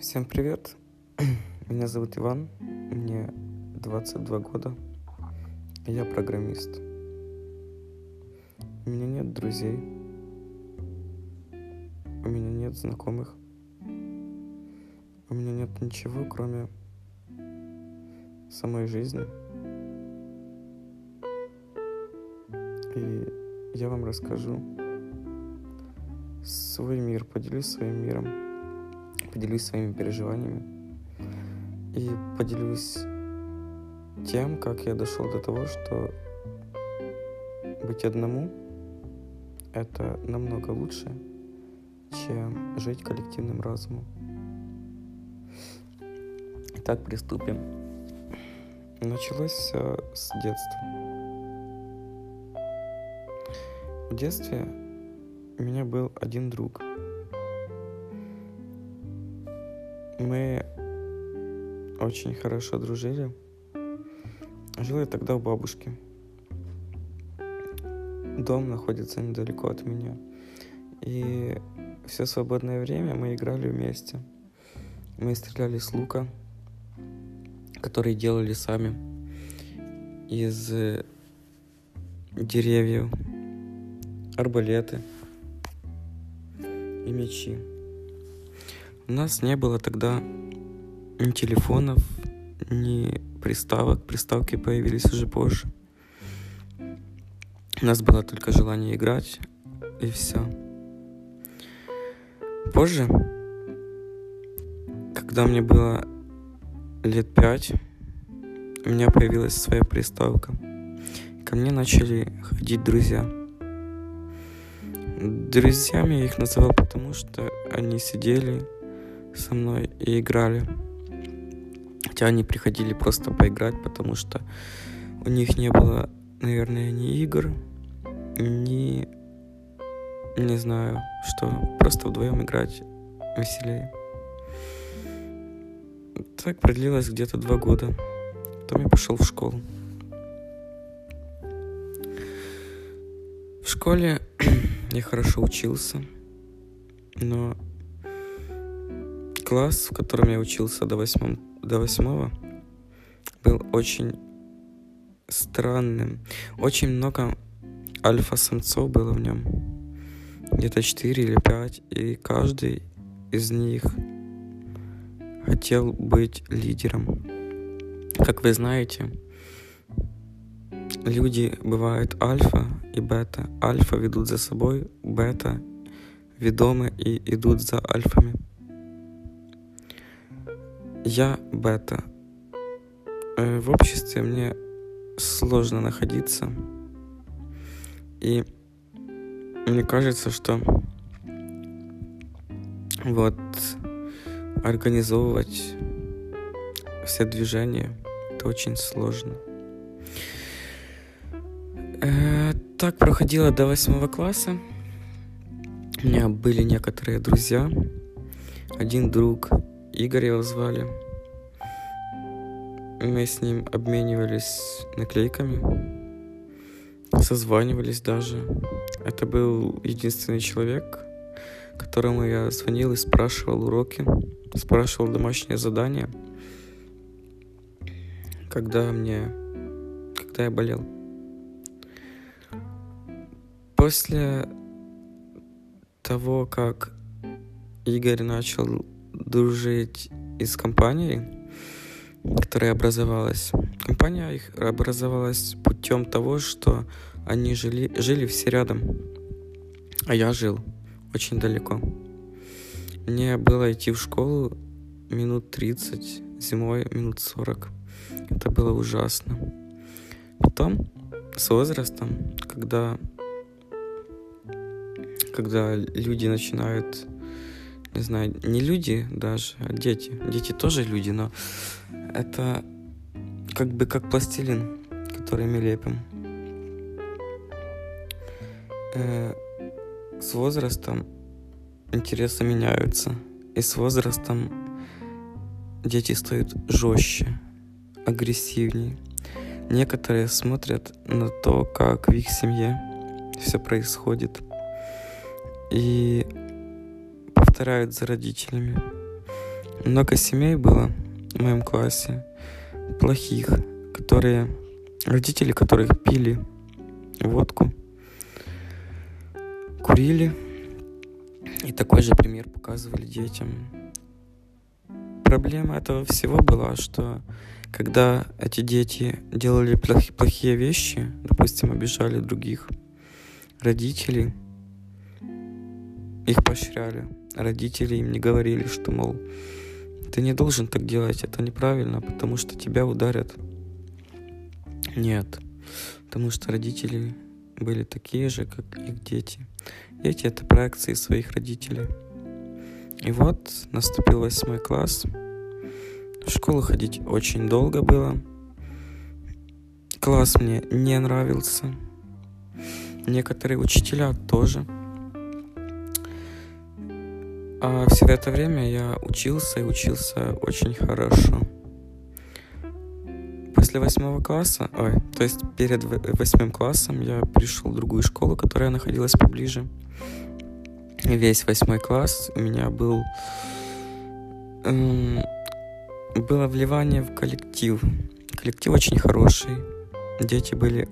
Всем привет! Меня зовут Иван, мне 22 года, я программист. У меня нет друзей, у меня нет знакомых, у меня нет ничего, кроме самой жизни. И я вам расскажу свой мир, поделюсь своим миром поделюсь своими переживаниями и поделюсь тем, как я дошел до того, что быть одному — это намного лучше, чем жить коллективным разумом. Итак, приступим. Началось все с детства. В детстве у меня был один друг — Мы очень хорошо дружили. Жил я тогда у бабушки. Дом находится недалеко от меня. И все свободное время мы играли вместе. Мы стреляли с лука, который делали сами из деревьев, арбалеты и мечи. У нас не было тогда ни телефонов, ни приставок. Приставки появились уже позже. У нас было только желание играть, и все. Позже, когда мне было лет пять, у меня появилась своя приставка. Ко мне начали ходить друзья. Друзьями я их называл потому, что они сидели со мной и играли. Хотя они приходили просто поиграть, потому что у них не было, наверное, ни игр, ни... Не знаю, что. Просто вдвоем играть веселее. Так продлилось где-то два года. Потом я пошел в школу. В школе я хорошо учился, но класс, в котором я учился до, восьмом, до восьмого, был очень странным. Очень много альфа-самцов было в нем. Где-то 4 или 5. И каждый из них хотел быть лидером. Как вы знаете, люди бывают альфа и бета. Альфа ведут за собой, бета ведомы и идут за альфами. Я бета. Э, в обществе мне сложно находиться. И мне кажется, что вот организовывать все движения это очень сложно. Э, так проходило до восьмого класса. У меня были некоторые друзья. Один друг Игорь его звали. Мы с ним обменивались наклейками, созванивались даже. Это был единственный человек, которому я звонил и спрашивал уроки, спрашивал домашнее задание, когда мне, когда я болел. После того, как Игорь начал дружить из компанией, которая образовалась. Компания их образовалась путем того, что они жили, жили все рядом, а я жил очень далеко. Мне было идти в школу минут 30, зимой минут 40. Это было ужасно. Потом, с возрастом, когда, когда люди начинают не знаю, не люди даже, а дети. Дети тоже люди, но это как бы как пластилин, который мы лепим. Э, с возрастом интересы меняются. И с возрастом дети стают жестче, агрессивнее. Некоторые смотрят на то, как в их семье все происходит. И повторяют за родителями. много семей было в моем классе, плохих, которые, родители которых пили водку, курили, и такой же пример показывали детям. Проблема этого всего была, что когда эти дети делали плохие вещи, допустим, обижали других родителей, их поощряли. Родители им не говорили, что, мол, ты не должен так делать, это неправильно, потому что тебя ударят. Нет, потому что родители были такие же, как их дети. Дети — это проекции своих родителей. И вот наступил восьмой класс. В школу ходить очень долго было. Класс мне не нравился. Некоторые учителя тоже. А все это время я учился и учился очень хорошо. После восьмого класса, ой, то есть перед восьмым классом я пришел в другую школу, которая находилась поближе. Весь восьмой класс у меня был эм, было вливание в коллектив. Коллектив очень хороший. Дети были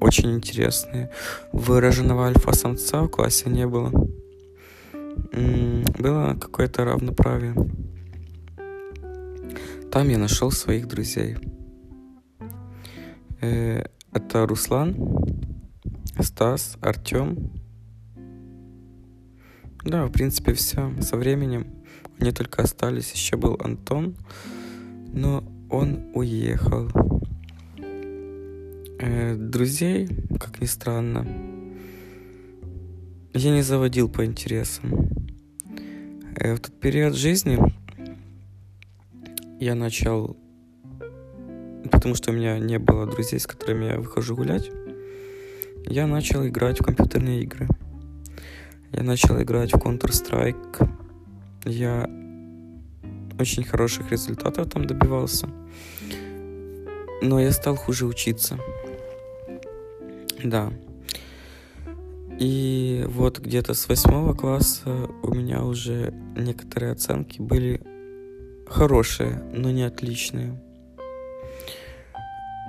очень интересные. Выраженного альфа-самца в классе не было. Было какое-то равноправие. Там я нашел своих друзей. Э, это Руслан, Стас, Артем. Да, в принципе, все. Со временем они только остались. Еще был Антон, но он уехал. Э, друзей, как ни странно, я не заводил по интересам. Э, в тот период жизни я начал, потому что у меня не было друзей, с которыми я выхожу гулять, я начал играть в компьютерные игры. Я начал играть в Counter-Strike. Я очень хороших результатов там добивался. Но я стал хуже учиться. Да. И вот где-то с восьмого класса у меня уже некоторые оценки были хорошие, но не отличные.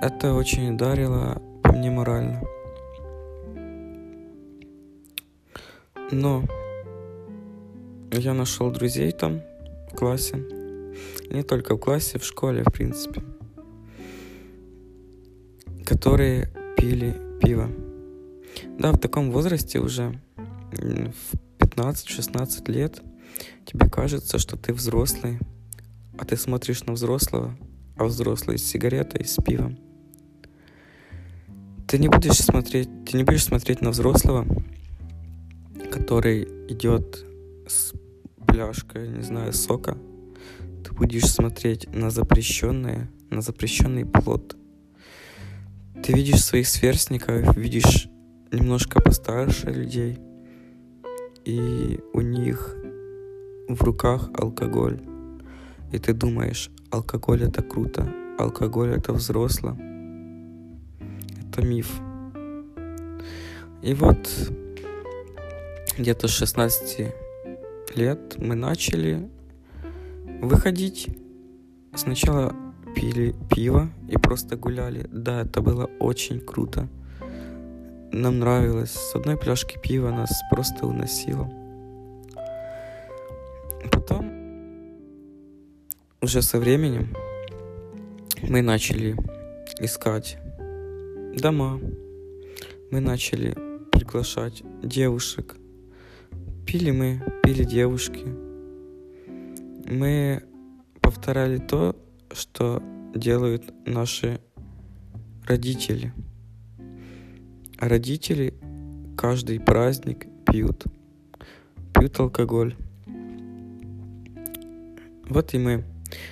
Это очень ударило по мне морально. Но я нашел друзей там, в классе. Не только в классе, в школе, в принципе. Которые пили пиво. Да, в таком возрасте уже, в 15-16 лет, тебе кажется, что ты взрослый, а ты смотришь на взрослого, а взрослый с сигаретой, с пивом. Ты не будешь смотреть, ты не будешь смотреть на взрослого, который идет с пляжкой, не знаю, сока. Ты будешь смотреть на запрещенное, на запрещенный плод. Ты видишь своих сверстников, видишь немножко постарше людей, и у них в руках алкоголь. И ты думаешь, алкоголь это круто, алкоголь это взросло. Это миф. И вот где-то с 16 лет мы начали выходить. Сначала пили пиво и просто гуляли. Да, это было очень круто. Нам нравилось. С одной пляжки пива нас просто уносило. Потом, уже со временем, мы начали искать дома. Мы начали приглашать девушек. Пили мы, пили девушки. Мы повторяли то, что делают наши родители – родители каждый праздник пьют. Пьют алкоголь. Вот и мы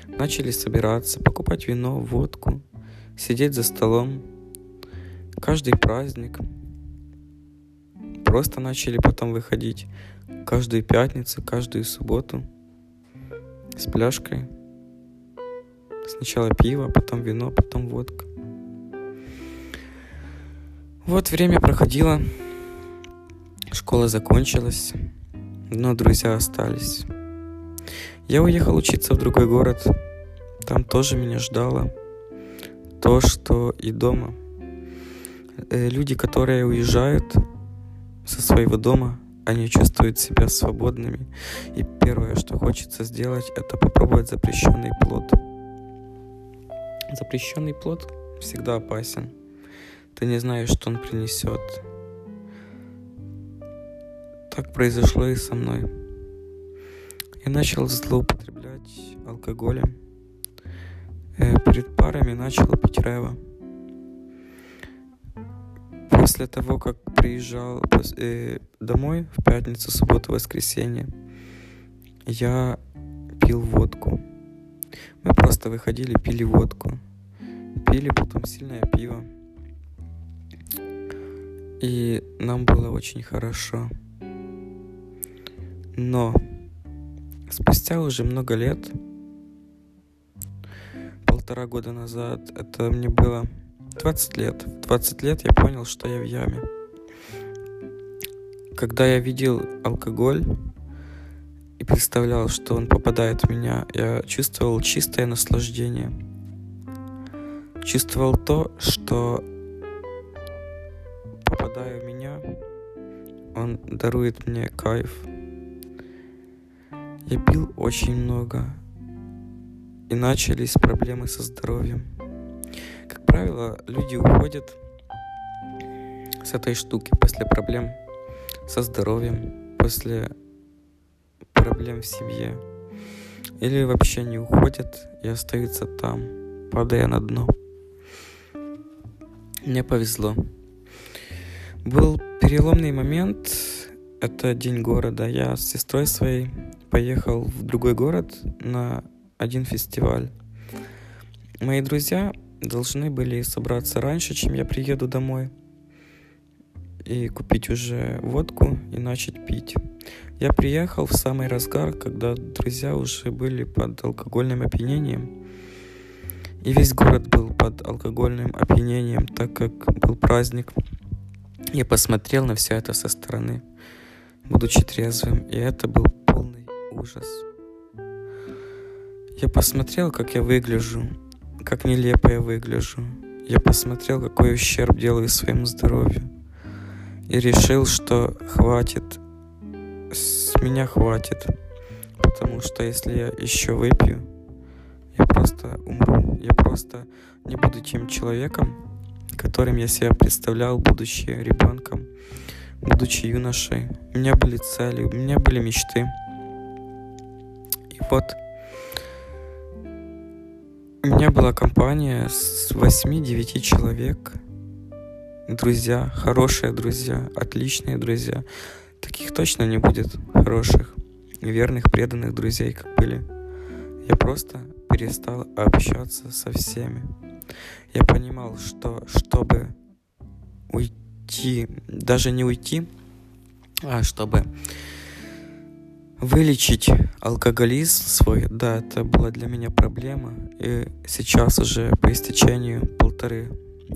начали собираться, покупать вино, водку, сидеть за столом. Каждый праздник. Просто начали потом выходить каждую пятницу, каждую субботу с пляжкой. Сначала пиво, потом вино, потом водка. Вот время проходило, школа закончилась, но друзья остались. Я уехал учиться в другой город. Там тоже меня ждало то, что и дома. Э, люди, которые уезжают со своего дома, они чувствуют себя свободными. И первое, что хочется сделать, это попробовать запрещенный плод. Запрещенный плод всегда опасен. Ты не знаешь, что он принесет. Так произошло и со мной. Я начал злоупотреблять алкоголем. Э, перед парами начал пить рэва. После того, как приезжал э, домой в пятницу, субботу, воскресенье, я пил водку. Мы просто выходили, пили водку. Пили потом сильное пиво. И нам было очень хорошо. Но спустя уже много лет, полтора года назад, это мне было 20 лет. В 20 лет я понял, что я в яме. Когда я видел алкоголь и представлял, что он попадает в меня, я чувствовал чистое наслаждение. Чувствовал то, что попадая в меня, он дарует мне кайф. Я пил очень много, и начались проблемы со здоровьем. Как правило, люди уходят с этой штуки после проблем со здоровьем, после проблем в семье. Или вообще не уходят и остаются там, падая на дно. Мне повезло. Был переломный момент, это день города. Я с сестрой своей поехал в другой город на один фестиваль. Мои друзья должны были собраться раньше, чем я приеду домой и купить уже водку и начать пить. Я приехал в самый разгар, когда друзья уже были под алкогольным опьянением. И весь город был под алкогольным опьянением, так как был праздник. Я посмотрел на все это со стороны, будучи трезвым, и это был полный ужас. Я посмотрел, как я выгляжу, как нелепо я выгляжу. Я посмотрел, какой ущерб делаю своему здоровью. И решил, что хватит. С меня хватит. Потому что если я еще выпью, я просто умру. Я просто не буду тем человеком, которым я себя представлял, будучи ребенком, будучи юношей. У меня были цели, у меня были мечты. И вот у меня была компания с 8-9 человек. Друзья, хорошие друзья, отличные друзья. Таких точно не будет хороших, верных, преданных друзей, как были. Я просто перестал общаться со всеми. Я понимал, что чтобы уйти, даже не уйти, а чтобы Вылечить алкоголизм свой, да, это была для меня проблема. И сейчас уже по истечению полторы,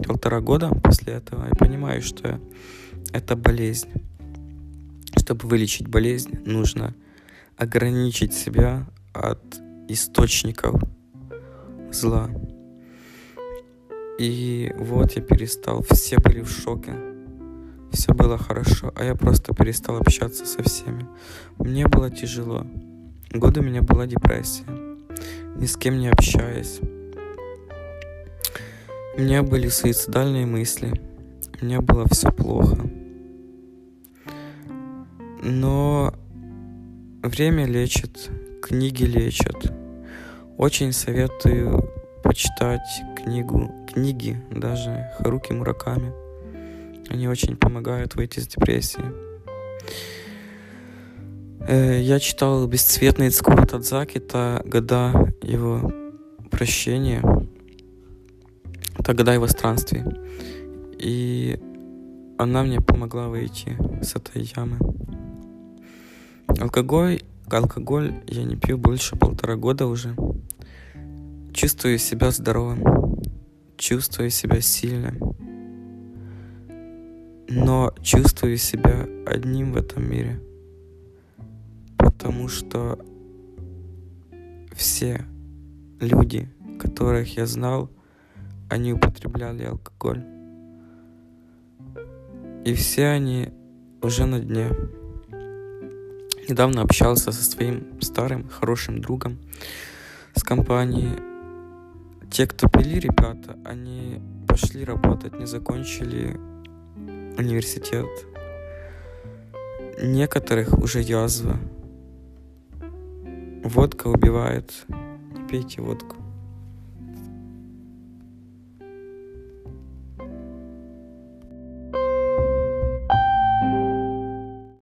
полтора года после этого я понимаю, что это болезнь. Чтобы вылечить болезнь, нужно ограничить себя от источников зла. И вот я перестал, все были в шоке все было хорошо, а я просто перестал общаться со всеми. Мне было тяжело. Годы у меня была депрессия. Ни с кем не общаясь. У меня были суицидальные мысли. У меня было все плохо. Но время лечит, книги лечат. Очень советую почитать книгу, книги даже Харуки Мураками. Они очень помогают выйти из депрессии. Э, я читал «Бесцветный Цкура Тадзаки», это года его прощения, это года его странствий. И она мне помогла выйти с этой ямы. Алкоголь, алкоголь я не пью больше полтора года уже. Чувствую себя здоровым, чувствую себя сильным но чувствую себя одним в этом мире, потому что все люди, которых я знал, они употребляли алкоголь. И все они уже на дне. Недавно общался со своим старым хорошим другом с компанией. Те, кто пили, ребята, они пошли работать, не закончили университет. Некоторых уже язва. Водка убивает. Не пейте водку.